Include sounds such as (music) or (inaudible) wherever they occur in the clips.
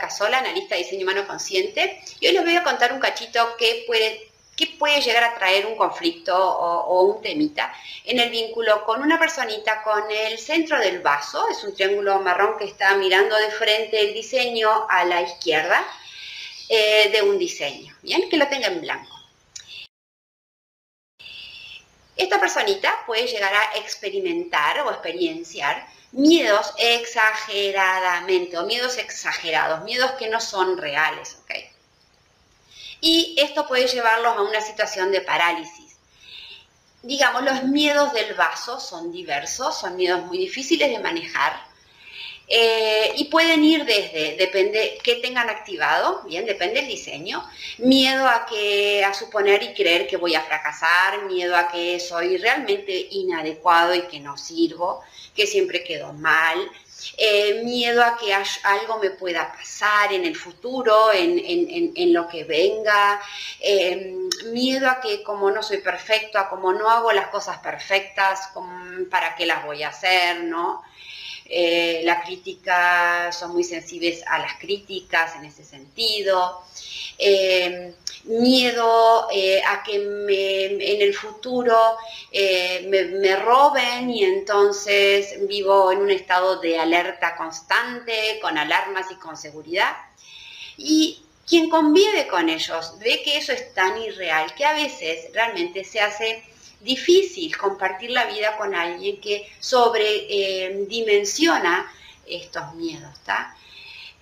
Casola, analista de diseño humano consciente, y hoy les voy a contar un cachito que puede, que puede llegar a traer un conflicto o, un temita en el vínculo con una personita con el centro del vaso, es un triángulo marrón que está mirando de frente el diseño a la izquierda eh, de un diseño, ¿bien? Que lo tenga en blanco. Esta personita puede llegar a experimentar o experienciar miedos exageradamente o miedos exagerados, miedos que no son reales, ¿ok? Y esto puede llevarlos a una situación de parálisis. Digamos, los miedos del vaso son diversos, son miedos muy difíciles de manejar, eh, y pueden ir desde, depende que tengan activado, bien, depende del diseño, miedo a que, a suponer y creer que voy a fracasar, miedo a que soy realmente inadecuado y que no sirvo, que siempre quedo mal, eh, miedo a que algo me pueda pasar en el futuro, en, lo que venga, em, miedo a que como no soy perfecto, a como no hago las cosas perfectas, ¿para qué las voy a hacer? ¿no? Eh, la crítica, son muy sensibles a las críticas en ese sentido. Eh, miedo eh, a que en el futuro me, me, roben y entonces vivo en un estado de alerta constante, con alarmas y con seguridad. Y quien convive con ellos ve que eso es tan irreal que a veces realmente se hace difícil compartir la vida con alguien que sobredimensiona estos miedos.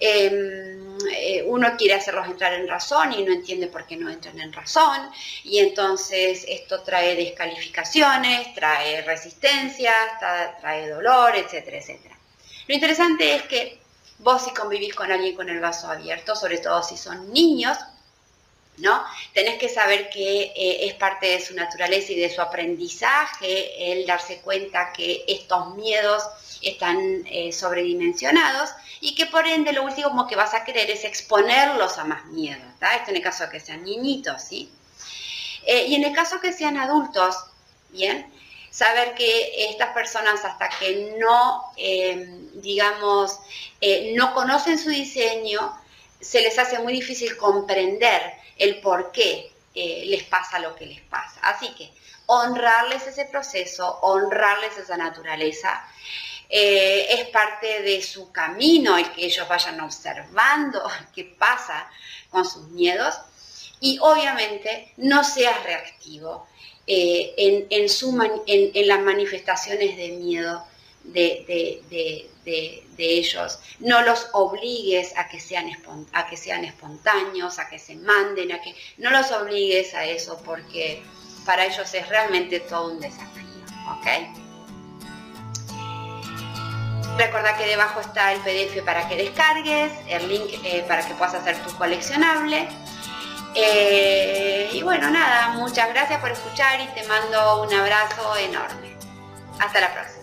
Em, eh, uno quiere hacerlos entrar en razón y no entiende por qué no entran en razón y entonces esto trae descalificaciones, trae resistencias, trae dolor, etcétera, etcétera. Lo interesante es que vos si convivís con alguien con el vaso abierto, sobre todo si son niños, ¿no? Tenés que saber que eh, es parte de su naturaleza y de su aprendizaje el darse cuenta que estos miedos están eh, sobredimensionados y que por ende lo último que vas a querer es exponerlos a más miedo, Esto en el caso de que sean niñitos, ¿sí? Eh, y en el caso que sean adultos, ¿bien? Saber que estas personas hasta que no, digamos, no conocen su diseño, se les hace muy difícil comprender el por qué eh, les pasa lo que les pasa. Así que honrarles ese proceso, honrarles esa naturaleza, eh, es parte de su camino el que ellos vayan observando (laughs) qué pasa con sus miedos y obviamente no seas reactivo eh, en, en, las manifestaciones de miedo de, ellos. No los obligues a que, sean a que sean espontáneos, a que se manden, a que no los obligues a eso porque para ellos es realmente todo un desafío. ¿ok? Recuerda que debajo está el PDF para que descargues, el link eh, para que puedas hacer tu coleccionable. Eh, y bueno, nada, muchas gracias por escuchar y te mando un abrazo enorme. Hasta la próxima.